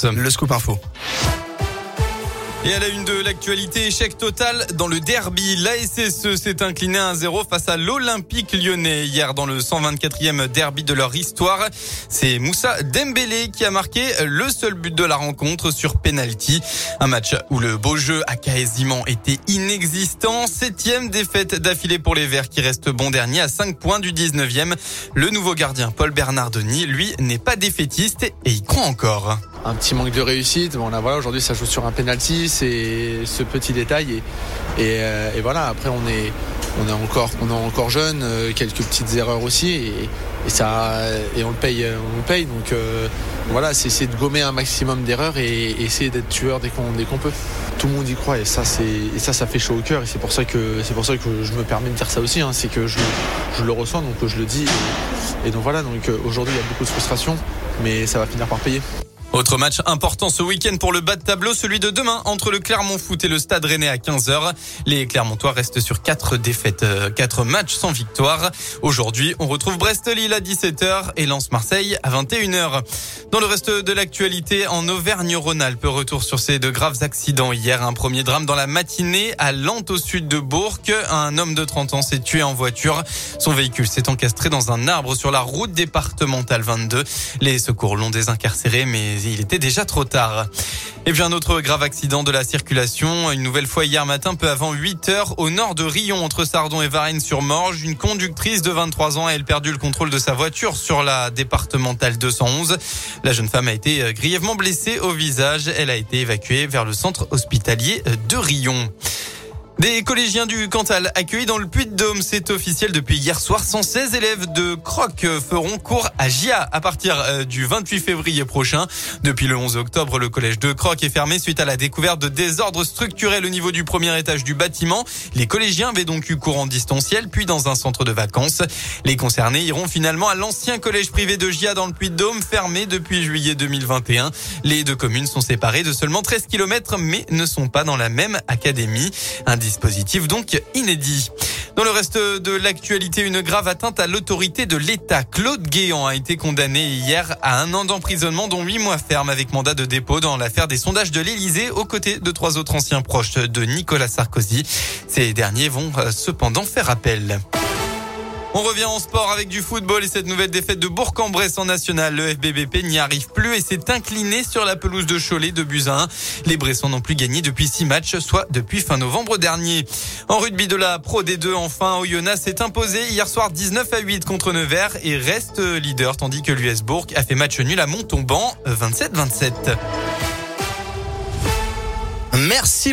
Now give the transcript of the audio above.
tous. Le scoop info. Et à la une de l'actualité, échec total dans le derby. L'ASSE s'est incliné 1-0 face à l'Olympique lyonnais hier dans le 124e derby de leur histoire. C'est Moussa Dembélé qui a marqué le seul but de la rencontre sur penalty. Un match où le beau jeu a quasiment été inexistant. Septième défaite d'affilée pour les Verts qui restent bon dernier à 5 points du 19e. Le nouveau gardien Paul Bernardoni, lui, n'est pas défaitiste et il croit encore un petit manque de réussite. Bon, là, voilà, aujourd'hui, ça joue sur un penalty, c'est ce petit détail. Et, et, euh, et, voilà, après, on est, on est encore, on est encore jeune, euh, quelques petites erreurs aussi, et, et, ça, et on le paye, on le paye. Donc euh, voilà, c'est essayer de gommer un maximum d'erreurs et, essayer d'être tueur dès qu'on, dès qu'on peut. Tout le monde y croit, et ça, c'est, et ça, ça fait chaud au cœur. Et c'est pour ça que, c'est pour ça que je me permets de dire ça aussi. Hein, c'est que je, je, le ressens, donc je le dis. Et, donc voilà, donc aujourd'hui, il y a beaucoup de frustration, mais ça va finir par payer. Autre match important ce week-end pour le bas de tableau, celui de demain entre le Clermont Foot et le Stade Rennais à 15h. Les Clermontois restent sur quatre défaites, euh, quatre matchs sans victoire. Aujourd'hui, on retrouve Brest-Lille à 17h et Lens-Marseille à 21h. Dans le reste de l'actualité, en Auvergne-Rhône-Alpes, retour sur ces deux graves accidents hier. Un premier drame dans la matinée à Lente au sud de Bourg. Un homme de 30 ans s'est tué en voiture. Son véhicule s'est encastré dans un arbre sur la route départementale 22. Les secours l'ont désincarcéré, mais il était déjà trop tard. Et puis un autre grave accident de la circulation, une nouvelle fois hier matin, peu avant 8 heures, au nord de Rion, entre Sardon et Varennes-sur-Morge. Une conductrice de 23 ans a perdu le contrôle de sa voiture sur la départementale 211. La jeune femme a été grièvement blessée au visage. Elle a été évacuée vers le centre hospitalier de Rion. Des collégiens du Cantal accueillis dans le Puy-de-Dôme, c'est officiel depuis hier soir. 116 élèves de Croc feront cours à GIA à partir euh, du 28 février prochain. Depuis le 11 octobre, le collège de Croc est fermé suite à la découverte de désordres structurels au niveau du premier étage du bâtiment. Les collégiens avaient donc eu cours en distanciel, puis dans un centre de vacances. Les concernés iront finalement à l'ancien collège privé de GIA dans le Puy-de-Dôme, fermé depuis juillet 2021. Les deux communes sont séparées de seulement 13 km, mais ne sont pas dans la même académie dispositif donc inédit. Dans le reste de l'actualité, une grave atteinte à l'autorité de l'État. Claude Guéant a été condamné hier à un an d'emprisonnement, dont huit mois ferme avec mandat de dépôt dans l'affaire des sondages de l'Élysée, aux côtés de trois autres anciens proches de Nicolas Sarkozy. Ces derniers vont euh, cependant faire appel. On revient en sport avec du football et cette nouvelle défaite de Bourg-en-Bresse en national. Le FBBP n'y arrive plus et s'est incliné sur la pelouse de Cholet de Buzyn. Les Bressons n'ont plus gagné depuis six matchs, soit depuis fin novembre dernier. En rugby de la Pro D2, enfin, Oyonnax s'est imposé hier soir 19 à 8 contre Nevers et reste leader tandis que l'US Bourg a fait match nul à Montauban 27-27. Merci.